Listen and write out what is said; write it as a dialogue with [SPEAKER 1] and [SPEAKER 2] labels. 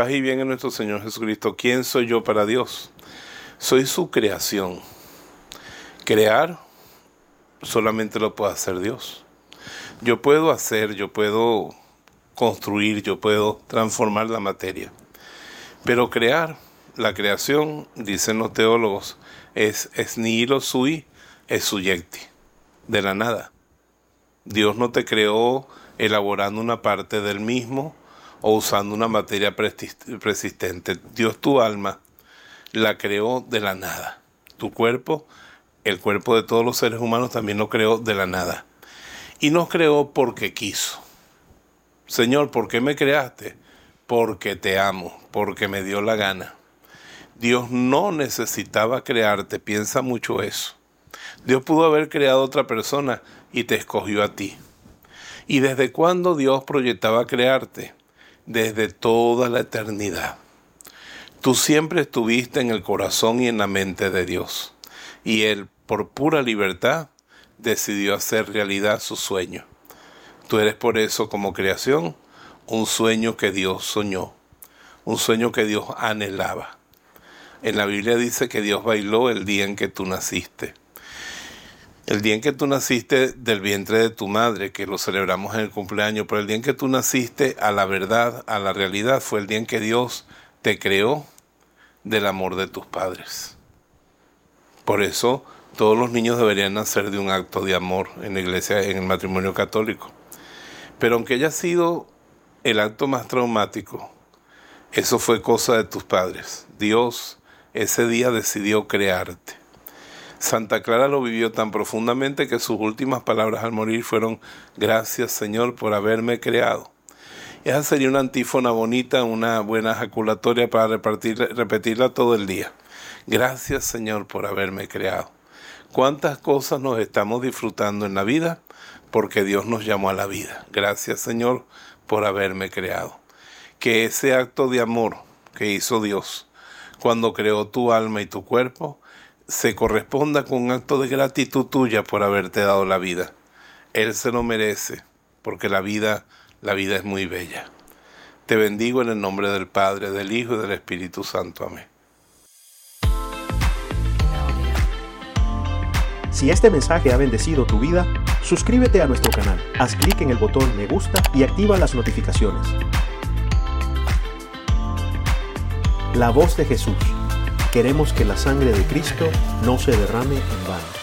[SPEAKER 1] Paz y bien en nuestro Señor Jesucristo. ¿Quién soy yo para Dios? Soy su creación. Crear solamente lo puede hacer Dios. Yo puedo hacer, yo puedo construir, yo puedo transformar la materia. Pero crear, la creación, dicen los teólogos, es, es nihilo sui, es suyecti, de la nada. Dios no te creó elaborando una parte del mismo o usando una materia persistente. Dios tu alma la creó de la nada. Tu cuerpo, el cuerpo de todos los seres humanos también lo creó de la nada. Y nos creó porque quiso. Señor, ¿por qué me creaste? Porque te amo, porque me dio la gana. Dios no necesitaba crearte, piensa mucho eso. Dios pudo haber creado otra persona y te escogió a ti. ¿Y desde cuándo Dios proyectaba crearte? Desde toda la eternidad. Tú siempre estuviste en el corazón y en la mente de Dios. Y Él, por pura libertad, decidió hacer realidad su sueño. Tú eres por eso como creación un sueño que Dios soñó, un sueño que Dios anhelaba. En la Biblia dice que Dios bailó el día en que tú naciste. El día en que tú naciste del vientre de tu madre, que lo celebramos en el cumpleaños, pero el día en que tú naciste a la verdad, a la realidad, fue el día en que Dios te creó del amor de tus padres. Por eso todos los niños deberían nacer de un acto de amor en la iglesia, en el matrimonio católico. Pero aunque haya sido el acto más traumático, eso fue cosa de tus padres. Dios ese día decidió crearte. Santa Clara lo vivió tan profundamente que sus últimas palabras al morir fueron gracias Señor por haberme creado. Esa sería una antífona bonita, una buena ejaculatoria para repetirla todo el día. Gracias Señor por haberme creado. ¿Cuántas cosas nos estamos disfrutando en la vida? Porque Dios nos llamó a la vida. Gracias Señor por haberme creado. Que ese acto de amor que hizo Dios cuando creó tu alma y tu cuerpo se corresponda con un acto de gratitud tuya por haberte dado la vida. Él se lo merece, porque la vida la vida es muy bella. Te bendigo en el nombre del Padre, del Hijo y del Espíritu Santo. Amén.
[SPEAKER 2] Si este mensaje ha bendecido tu vida, suscríbete a nuestro canal, haz clic en el botón me gusta y activa las notificaciones. La voz de Jesús. Queremos que la sangre de Cristo no se derrame en vano.